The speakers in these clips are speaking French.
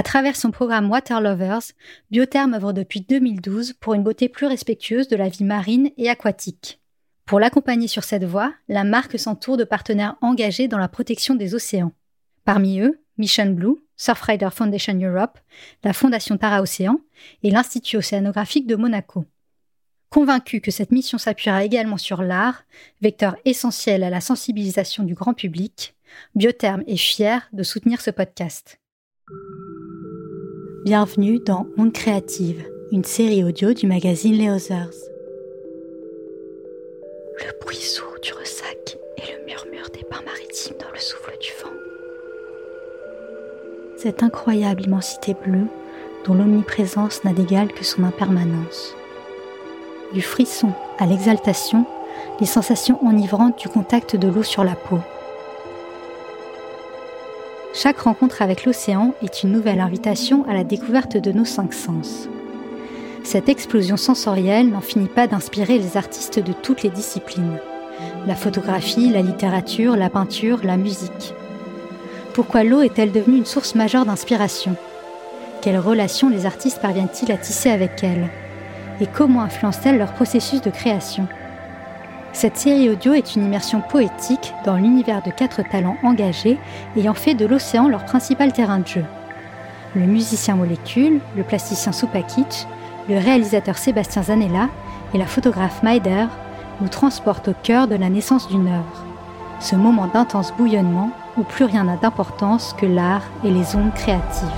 À travers son programme Water Lovers, Biotherm œuvre depuis 2012 pour une beauté plus respectueuse de la vie marine et aquatique. Pour l'accompagner sur cette voie, la marque s'entoure de partenaires engagés dans la protection des océans. Parmi eux, Mission Blue, Surfrider Foundation Europe, la Fondation Tara Océan et l'Institut océanographique de Monaco. Convaincu que cette mission s'appuiera également sur l'art, vecteur essentiel à la sensibilisation du grand public, Biotherm est fier de soutenir ce podcast. Bienvenue dans Monde Créative, une série audio du magazine Les Others. Le bruit sourd du ressac et le murmure des pins maritimes dans le souffle du vent. Cette incroyable immensité bleue dont l'omniprésence n'a d'égal que son impermanence du frisson à l'exaltation, les sensations enivrantes du contact de l'eau sur la peau. Chaque rencontre avec l'océan est une nouvelle invitation à la découverte de nos cinq sens. Cette explosion sensorielle n'en finit pas d'inspirer les artistes de toutes les disciplines. La photographie, la littérature, la peinture, la musique. Pourquoi l'eau est-elle devenue une source majeure d'inspiration? Quelles relations les artistes parviennent-ils à tisser avec elle? Et comment influence-t-elle leur processus de création? Cette série audio est une immersion poétique dans l'univers de quatre talents engagés ayant fait de l'océan leur principal terrain de jeu. Le musicien Molécule, le plasticien Supakic, le réalisateur Sébastien Zanella et la photographe Maider nous transportent au cœur de la naissance d'une œuvre. Ce moment d'intense bouillonnement où plus rien n'a d'importance que l'art et les ondes créatives.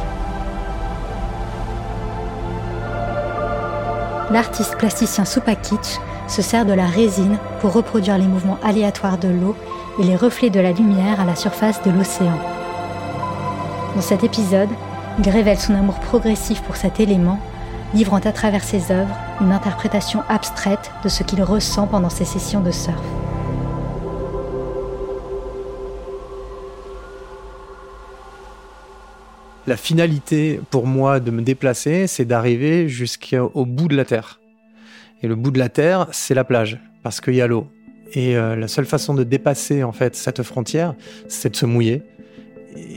l'artiste plasticien Supakic se sert de la résine pour reproduire les mouvements aléatoires de l'eau et les reflets de la lumière à la surface de l'océan. Dans cet épisode, il révèle son amour progressif pour cet élément, livrant à travers ses œuvres une interprétation abstraite de ce qu'il ressent pendant ses sessions de surf. La finalité pour moi de me déplacer, c'est d'arriver jusqu'au bout de la Terre. Et le bout de la Terre, c'est la plage, parce qu'il y a l'eau. Et euh, la seule façon de dépasser en fait cette frontière, c'est de se mouiller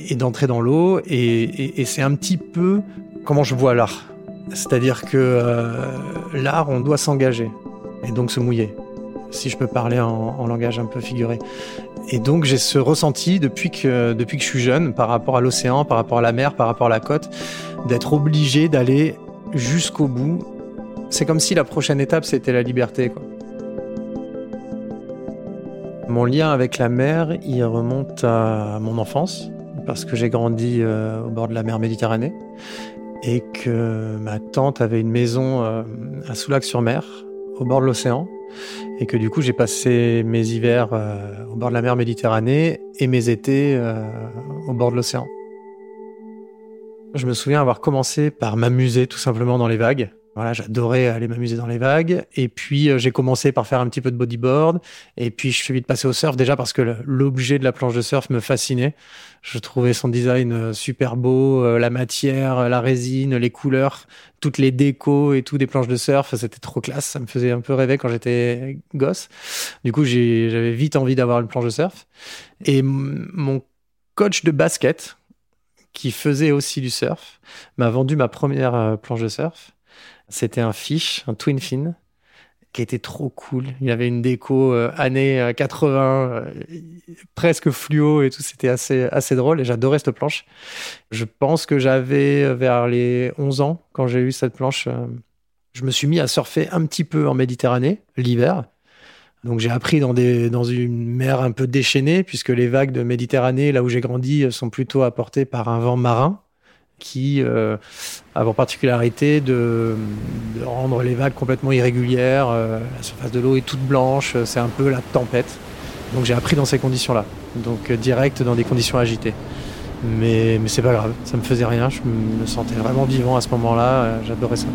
et d'entrer dans l'eau. Et, c'est un petit peu comment je vois l'art. C'est-à-dire que euh, l'art, on doit s'engager et donc se mouiller si je peux parler en, langage un peu figuré. Et donc j'ai ce ressenti depuis que, depuis que je suis jeune par rapport à l'océan, par rapport à la mer, par rapport à la côte, d'être obligé d'aller jusqu'au bout. C'est comme si la prochaine étape c'était la liberté. Quoi. Mon lien avec la mer, il remonte à mon enfance, parce que j'ai grandi euh, au bord de la mer Méditerranée, et que ma tante avait une maison euh, à Soulac-sur-Mer, au bord de l'océan, et que du coup j'ai passé mes hivers euh, au bord de la mer Méditerranée et mes étés au bord de l'océan. Je me souviens avoir commencé par m'amuser tout simplement dans les vagues. Voilà, j'adorais aller m'amuser dans les vagues. Et puis, euh, j'ai commencé par faire un petit peu de bodyboard. Et puis, je suis vite passé au surf déjà parce que l'objet de la planche de surf me fascinait. Je trouvais son design euh, super beau, euh, la matière, la résine, les couleurs, toutes les décos et tout des planches de surf. C'était trop classe. Ça me faisait un peu rêver quand j'étais gosse. Du coup, j'avais vite envie d'avoir une planche de surf. Et mon coach de basket, qui faisait aussi du surf, m'a vendu ma première planche de surf. C'était un fish, un twin fin, qui était trop cool. Il avait une déco euh, années 80, euh, euh, presque fluo et tout. C'était assez, assez drôle et j'adorais cette planche. Je pense que j'avais vers les 11 ans quand j'ai eu cette planche. je me suis mis à surfer un petit peu en Méditerranée l'hiver. Donc j'ai appris dans une mer un peu déchaînée, puisque les vagues de Méditerranée, là où j'ai grandi, sont plutôt apportées par un vent marin qui euh, a pour particularité de, rendre les vagues complètement irrégulières. Euh, la surface de l'eau est toute blanche, euh, c'est un peu la tempête. Donc j'ai appris dans ces conditions-là, donc direct dans des conditions agitées. Mais, mais c'est pas grave, ça me faisait rien, je me sentais vraiment vivant à ce moment-là, j'adorais ça.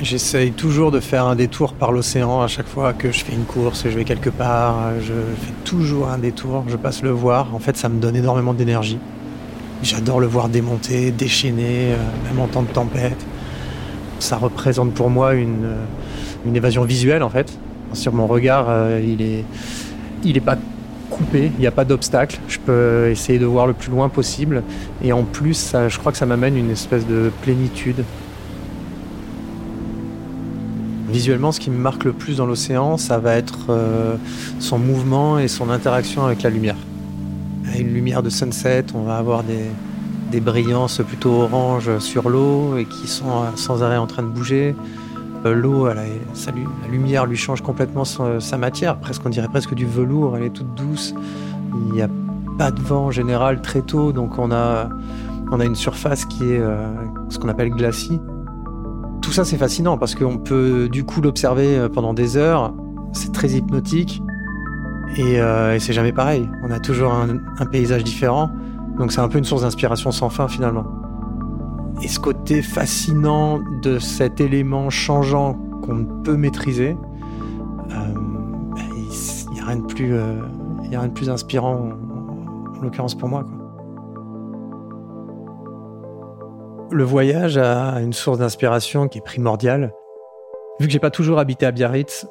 J'essaye toujours de faire un détour par l'océan à chaque fois que je fais une course, que je vais quelque part. Je fais toujours un détour, je passe le voir. En fait, ça me donne énormément d'énergie. J'adore le voir démonter, déchaîner, euh, même en temps de tempête. Ça représente pour moi une, euh, une évasion visuelle en fait. Sur mon regard, euh, il est, il est pas coupé, il n'y a pas d'obstacle. Je peux essayer de voir le plus loin possible. Et en plus, je crois que ça m'amène une espèce de plénitude. Visuellement, ce qui me marque le plus dans l'océan, ça va être euh, son mouvement et son interaction avec la lumière. une lumière de sunset, on va avoir des, des brillances plutôt orange sur l'eau et qui sont sans arrêt en train de bouger. Euh, l'eau, la lumière lui change complètement sa matière, presque on dirait presque du velours, elle est toute douce. Il n'y a pas de vent en général très tôt, donc on a, on a une surface qui est euh, ce qu'on appelle glacis. Ça c'est fascinant parce qu'on peut du coup l'observer euh, pendant des heures, c'est très hypnotique et, c'est jamais pareil. On a toujours un paysage différent, donc c'est un peu une source d'inspiration sans fin finalement. Et ce côté fascinant de cet élément changeant qu'on ne peut maîtriser, euh, bah, il n'y a, rien de plus, euh, a rien de plus inspirant, en, l'occurrence pour moi. Le voyage a une source d'inspiration qui est primordiale. Vu que j'ai pas toujours habité à Biarritz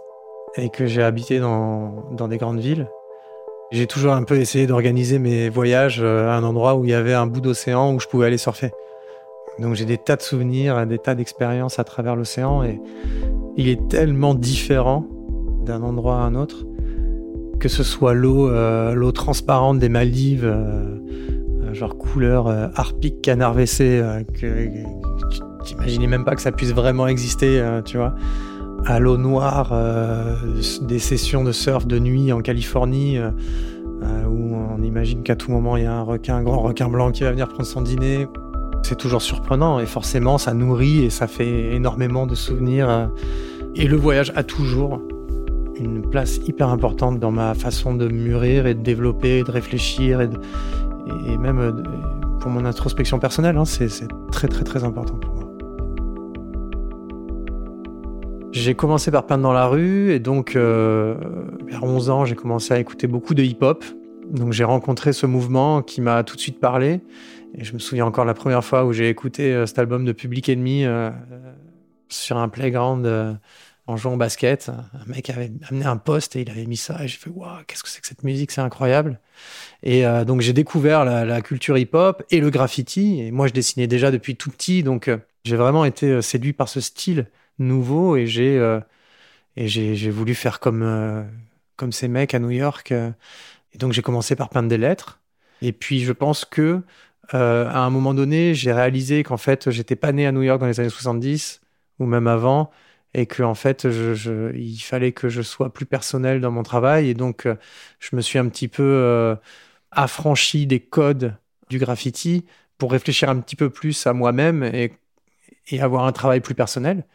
et que j'ai habité dans, dans des grandes villes, j'ai toujours un peu essayé d'organiser mes voyages à un endroit où il y avait un bout d'océan où je pouvais aller surfer. Donc j'ai des tas de souvenirs, des tas d'expériences à travers l'océan et il est tellement différent d'un endroit à un autre, que ce soit l'eau euh, transparente des Maldives, euh, genre couleur harpique canard WC, que t'imaginais même pas que ça puisse vraiment exister, tu vois, à l'eau noire, des sessions de surf de nuit en Californie. où on imagine qu'à tout moment il y a un requin, un grand requin blanc qui va venir prendre son dîner. C'est toujours surprenant et forcément ça nourrit et ça fait énormément de souvenirs. Et le voyage a toujours une place hyper importante dans ma façon de mûrir et de développer, de réfléchir et, et même pour mon introspection personnelle. Hein, c'est très très très important pour moi. J'ai commencé par peindre dans la rue et donc euh, vers 11 ans j'ai commencé à écouter beaucoup de hip-hop. Donc j'ai rencontré ce mouvement qui m'a tout de suite parlé et je me souviens encore la première fois où j'ai écouté euh, cet album de Public Enemy euh, sur un playground euh, en jouant au basket. Un mec avait amené un poste et il avait mis ça et j'ai fait waouh, qu'est-ce que c'est que cette musique, c'est incroyable. Et donc j'ai découvert la, culture hip-hop et le graffiti. Et moi, je dessinais déjà depuis tout petit, donc j'ai vraiment été séduit par ce style nouveau et j'ai voulu faire comme comme ces mecs à New York. Et donc j'ai commencé par peindre des lettres. Et puis je pense que euh, à un moment donné, j'ai réalisé qu'en fait, j'étais pas né à New York dans les années 70 ou même avant, et que en fait, il fallait que je sois plus personnel dans mon travail, et donc euh, je me suis un petit peu euh, affranchi des codes du graffiti pour réfléchir un petit peu plus à moi-même et, avoir un travail plus personnel.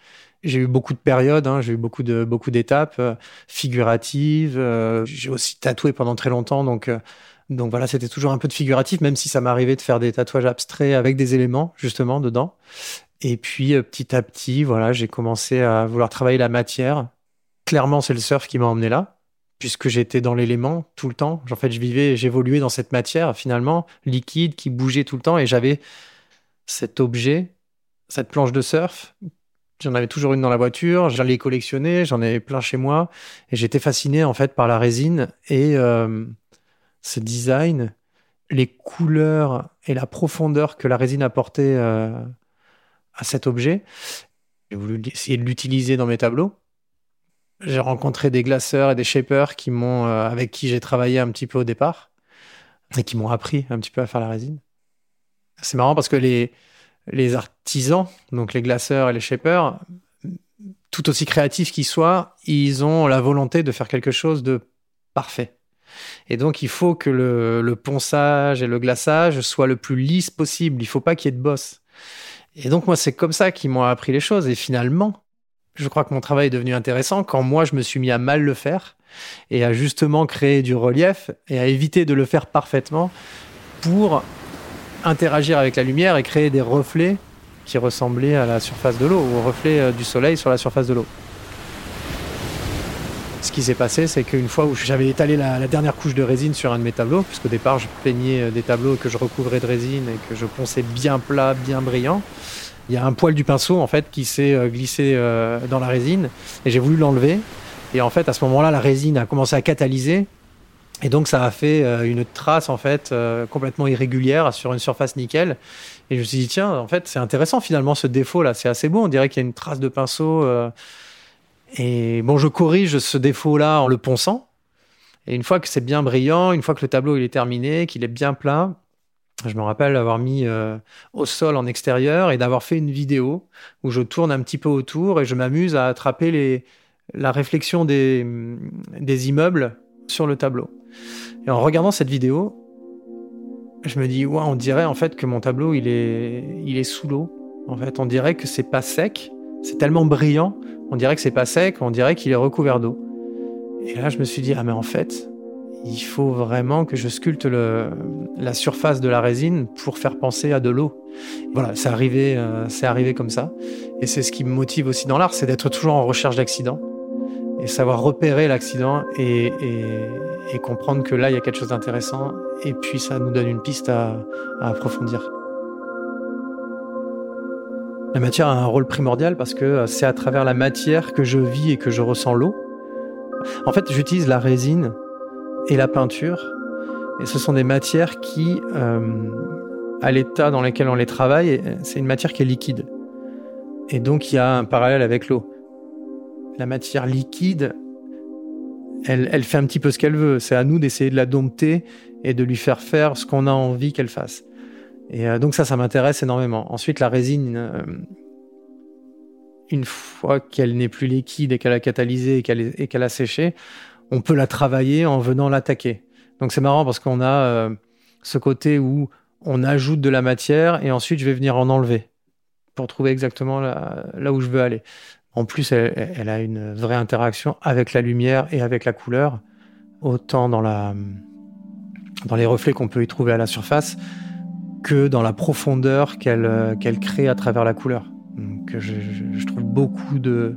J'ai eu beaucoup de périodes, hein, j'ai eu beaucoup de beaucoup d'étapes figuratives. j'ai aussi tatoué pendant très longtemps, donc donc voilà, c'était toujours un peu de figuratif, même si ça m'arrivait de faire des tatouages abstraits avec des éléments justement dedans. Et puis euh, petit à petit, voilà, j'ai commencé à vouloir travailler la matière. Clairement, c'est le surf qui m'a emmené là, puisque j'étais dans l'élément tout le temps. En fait, je vivais, j'évoluais dans cette matière finalement liquide qui bougeait tout le temps, et j'avais cet objet, cette planche de surf. J'en avais toujours une dans la voiture, j'allais collectionner, j'en avais plein chez moi, et j'étais fasciné en fait par la résine et euh, ce design, les couleurs et la profondeur que la résine apportait euh, à cet objet. J'ai voulu essayer de l'utiliser dans mes tableaux. J'ai rencontré des glaceurs et des shapers qui m'ont, euh, avec qui j'ai travaillé un petit peu au départ et qui m'ont appris un petit peu à faire la résine. C'est marrant parce que les, les artisans, donc les glaceurs et les shapers, tout aussi créatifs qu'ils soient, ils ont la volonté de faire quelque chose de parfait. Et donc, il faut que le, ponçage et le glaçage soient le plus lisse possible. Il faut pas qu'il y ait de bosse. Et donc, moi, c'est comme ça qu'ils m'ont appris les choses. Et finalement, je crois que mon travail est devenu intéressant quand moi, je me suis mis à mal le faire et à justement créer du relief et à éviter de le faire parfaitement pour interagir avec la lumière et créer des reflets qui ressemblaient à la surface de l'eau ou au reflet euh, du soleil sur la surface de l'eau. Ce qui s'est passé, c'est qu'une fois où j'avais étalé la, dernière couche de résine sur un de mes tableaux, puisqu'au départ je peignais euh, des tableaux que je recouvrais de résine et que je ponçais bien plat, bien brillant, il y a un poil du pinceau en fait qui s'est euh, glissé euh, dans la résine et j'ai voulu l'enlever. Et en fait, à ce moment-là, la résine a commencé à catalyser Et donc ça a fait une trace en fait complètement irrégulière sur une surface nickel. Et je me suis dit tiens en fait c'est intéressant finalement ce défaut là c'est assez beau on dirait qu'il y a une trace de pinceau. Euh. Et bon je corrige ce défaut là en le ponçant. Et une fois que c'est bien brillant, une fois que le tableau il est terminé, qu'il est bien plein, je me rappelle avoir mis au sol en extérieur et d'avoir fait une vidéo où je tourne un petit peu autour et je m'amuse à attraper les, la réflexion des, des immeubles sur le tableau. Et en regardant cette vidéo, je me dis, ouais, on dirait en fait que mon tableau, il est, il est sous l'eau. En fait, on dirait que c'est pas sec. C'est tellement brillant, on dirait que c'est pas sec, on dirait qu'il est recouvert d'eau. Et là, je me suis dit, ah, mais en fait, il faut vraiment que je sculpte la surface de la résine pour faire penser à de l'eau. Voilà, c'est arrivé, euh, c'est arrivé comme ça. Et c'est ce qui me motive aussi dans l'art, c'est d'être toujours en recherche d'accidents et savoir repérer l'accident et, comprendre que là, il y a quelque chose d'intéressant. Et puis, ça nous donne une piste à, approfondir. La matière a un rôle primordial parce que c'est à travers la matière que je vis et que je ressens l'eau. En fait, j'utilise la résine et la peinture. Et ce sont des matières qui, euh, à l'état dans lequel on les travaille, c'est une matière qui est liquide. Et donc, il y a un parallèle avec l'eau la matière liquide, elle, fait un petit peu ce qu'elle veut. C'est à nous d'essayer de la dompter et de lui faire faire ce qu'on a envie qu'elle fasse. Et euh, donc ça, ça m'intéresse énormément. Ensuite, la résine, euh, une fois qu'elle n'est plus liquide et qu'elle a catalysé et qu'elle a séché, on peut la travailler en venant l'attaquer. Donc c'est marrant parce qu'on a euh, ce côté où on ajoute de la matière et ensuite je vais venir en enlever pour trouver exactement là où je veux aller. En plus, elle, a une vraie interaction avec la lumière et avec la couleur, autant dans, les reflets qu'on peut y trouver à la surface que dans la profondeur qu'elle qu'elle crée à travers la couleur. Donc, je, trouve beaucoup de.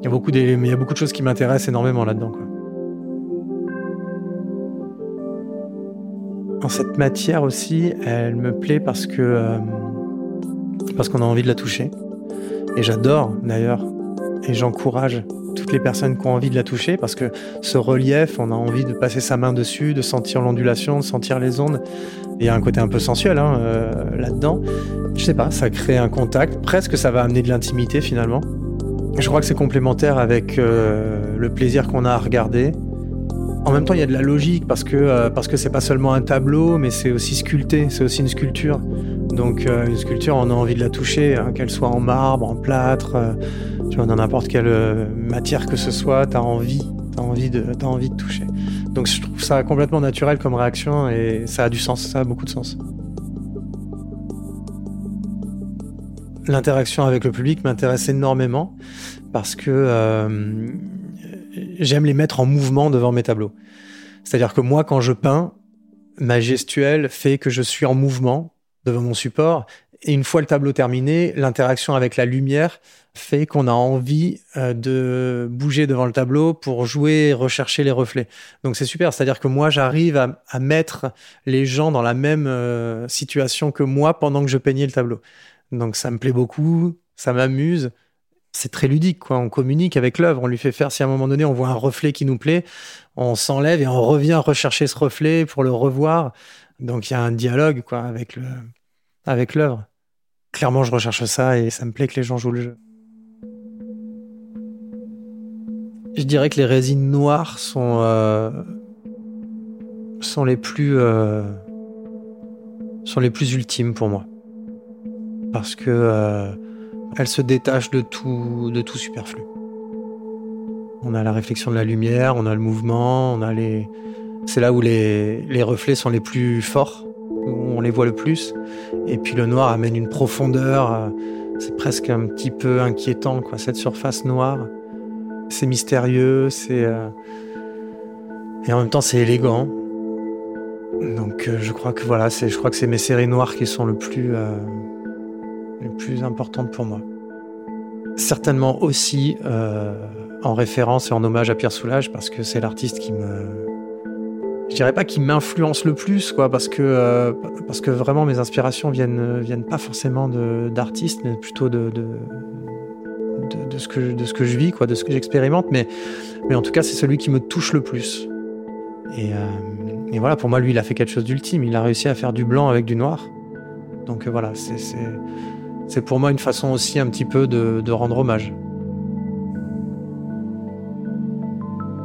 Il y a beaucoup, de, mais il y a beaucoup de choses qui m'intéressent énormément là-dedans. En cette matière aussi, elle me plaît parce que euh, parce qu'on a envie de la toucher. Et j'adore d'ailleurs, et j'encourage toutes les personnes qui ont envie de la toucher parce que ce relief, on a envie de passer sa main dessus, de sentir l'ondulation, de sentir les ondes. Il y a un côté un peu sensuel hein, euh, là-dedans. Je sais pas, ça crée un contact, presque ça va amener de l'intimité finalement. Je crois que c'est complémentaire avec euh, le plaisir qu'on a à regarder. En même temps, il y a de la logique parce que euh, parce que c'est pas seulement un tableau, mais c'est aussi sculpté, c'est aussi une sculpture. Donc euh, une sculpture, on a envie de la toucher, hein, qu'elle soit en marbre, en plâtre, tu dans n'importe quelle euh, matière que ce soit, tu as envie, envie de, as envie de toucher. Donc je trouve ça complètement naturel comme réaction et ça a du sens, ça a beaucoup de sens. L'interaction avec le public m'intéresse énormément parce que j'aime les mettre en mouvement devant mes tableaux. C'est-à-dire que moi, quand je peins, ma gestuelle fait que je suis en mouvement devant mon support. Et une fois le tableau terminé, l'interaction avec la lumière fait qu'on a envie euh, de bouger devant le tableau pour jouer et rechercher les reflets. Donc c'est super, c'est-à-dire que moi j'arrive à, mettre les gens dans la même euh, situation que moi pendant que je peignais le tableau. Donc ça me plaît beaucoup, ça m'amuse. C'est très ludique, quoi. On communique avec l'œuvre, on lui fait faire. Si à un moment donné on voit un reflet qui nous plaît, on s'enlève et on revient rechercher ce reflet pour le revoir. Donc il y a un dialogue quoi avec le avec l'œuvre. Clairement, je recherche ça et ça me plaît que les gens jouent le jeu. Je dirais que les résines noires sont euh, sont les plus euh, sont les plus ultimes pour moi parce que euh, elles se détachent de tout de tout superflu. On a la réflexion de la lumière, on a le mouvement, on a les c'est là où les, reflets sont les plus forts, où on les voit le plus. Et puis le noir amène une profondeur, euh, c'est presque un petit peu inquiétant, quoi, cette surface noire. C'est mystérieux, c'est. Euh, et en même temps, c'est élégant. Donc euh, je crois que voilà, c'est, je crois que c'est mes séries noires qui sont le plus, les plus importantes pour moi. Certainement aussi en référence et en hommage à Pierre Soulages parce que c'est l'artiste qui me, je dirais pas qu'il m'influence le plus, quoi, parce que euh, parce que vraiment mes inspirations viennent viennent pas forcément d'artistes, mais plutôt de de, de ce que de ce que je vis, quoi, de ce que j'expérimente. Mais mais en tout cas, c'est celui qui me touche le plus. Et, et, voilà, pour moi, lui, il a fait quelque chose d'ultime. Il a réussi à faire du blanc avec du noir. Donc voilà, c'est pour moi une façon aussi un petit peu de, de rendre hommage.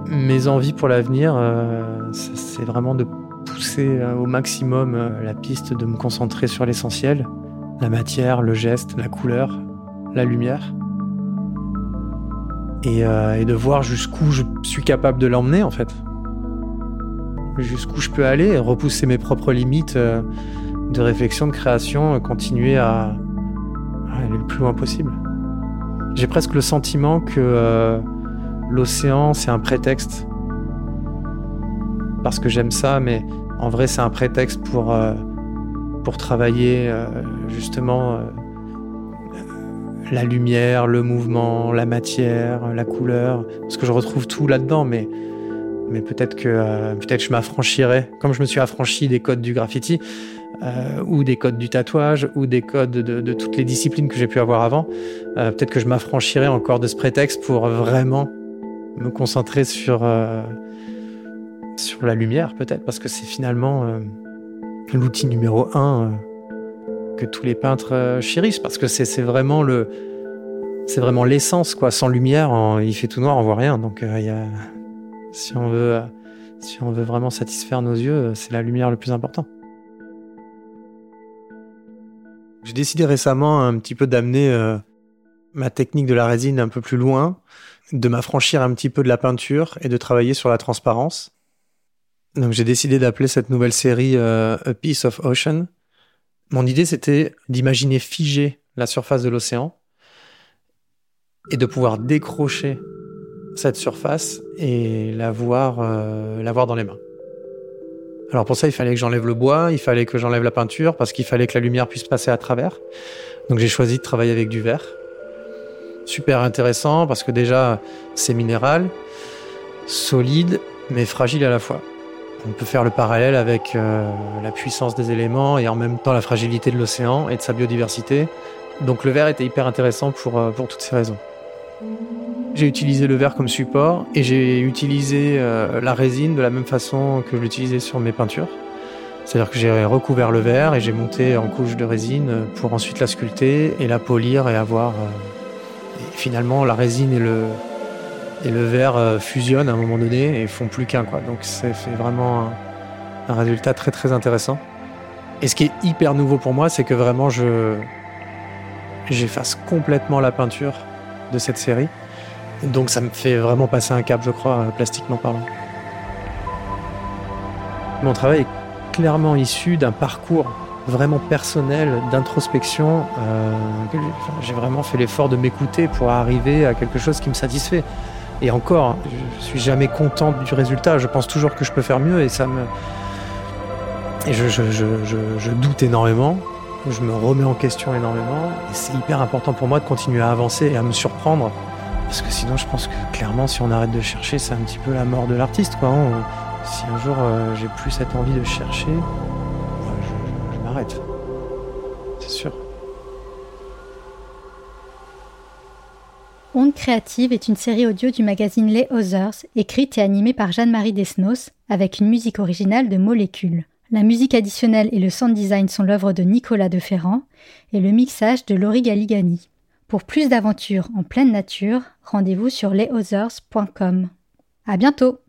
Mes envies pour l'avenir, c'est vraiment de pousser au maximum la piste, de me concentrer sur l'essentiel, la matière, le geste, la couleur, la lumière. Euh, et, de voir jusqu'où je suis capable de l'emmener en fait. Jusqu'où je peux aller, repousser mes propres limites euh, de réflexion, de création, continuer à, aller le plus loin possible. J'ai presque le sentiment que euh, l'océan c'est un prétexte. Parce que j'aime ça, mais en vrai c'est un prétexte pour, pour travailler justement la lumière, le mouvement, la matière, la couleur, parce que je retrouve tout là-dedans, mais, mais peut-être que euh, peut-être je m'affranchirais, comme je me suis affranchi des codes du graffiti, euh, ou des codes du tatouage, ou des codes de, toutes les disciplines que j'ai pu avoir avant, euh, peut-être que je m'affranchirais encore de ce prétexte pour vraiment me concentrer sur, sur la lumière, peut-être, parce que c'est finalement l'outil numéro un que tous les peintres euh, chérissent parce que c'est vraiment le c'est vraiment l'essence quoi. Sans lumière, il fait tout noir, on voit rien. Donc euh, y a, si on veut euh, si on veut vraiment satisfaire nos yeux, c'est la lumière le plus important. J'ai décidé récemment un petit peu d'amener ma technique de la résine un peu plus loin, de m'affranchir un petit peu de la peinture et de travailler sur la transparence. Donc j'ai décidé d'appeler cette nouvelle série A Piece of Ocean mon idée, c'était d'imaginer figer la surface de l'océan et de pouvoir décrocher cette surface et la voir, euh, la voir dans les mains. Alors pour ça, il fallait que j'enlève le bois, il fallait que j'enlève la peinture parce qu'il fallait que la lumière puisse passer à travers. Donc j'ai choisi de travailler avec du verre. Super intéressant parce que déjà c'est minéral, solide mais fragile à la fois. On peut faire le parallèle avec euh, la puissance des éléments et en même temps la fragilité de l'océan et de sa biodiversité. Donc le verre était hyper intéressant pour, euh, pour toutes ces raisons. J'ai utilisé le verre comme support et j'ai utilisé euh, la résine de la même façon que je l'utilisais sur mes peintures. C'est-à-dire que j'ai recouvert le verre et j'ai monté en couche de résine pour ensuite la sculpter et la polir et avoir finalement la résine et le, et le verre euh, fusionne à un moment donné et font plus qu'un. Donc ça fait vraiment un, résultat très très intéressant. Et ce qui est hyper nouveau pour moi, c'est que vraiment je j'efface complètement la peinture de cette série. Donc ça me fait vraiment passer un cap, je crois, euh, plastiquement parlant. Mon travail est clairement issu d'un parcours vraiment personnel d'introspection. Euh, j'ai vraiment fait l'effort de m'écouter pour arriver à quelque chose qui me satisfait. Et encore, je suis jamais content du résultat. Je pense toujours que je peux faire mieux et ça me. Et je, doute énormément. Je me remets en question énormément. Et c'est hyper important pour moi de continuer à avancer et à me surprendre. Parce que sinon, je pense que clairement, si on arrête de chercher, c'est un petit peu la mort de l'artiste. Quoi. Hein. Si un jour euh, j'ai plus cette envie de chercher, C'est sûr. Onde créative est une série audio du magazine Les Others, écrite et animée par Jeanne-Marie Desnos, avec une musique originale de Molécule. La musique additionnelle et le sound design sont l'œuvre de Nicolas de Ferrand et le mixage de Laurie Galigani. Pour plus d'aventures en pleine nature, rendez-vous sur lesothers.com. À bientôt!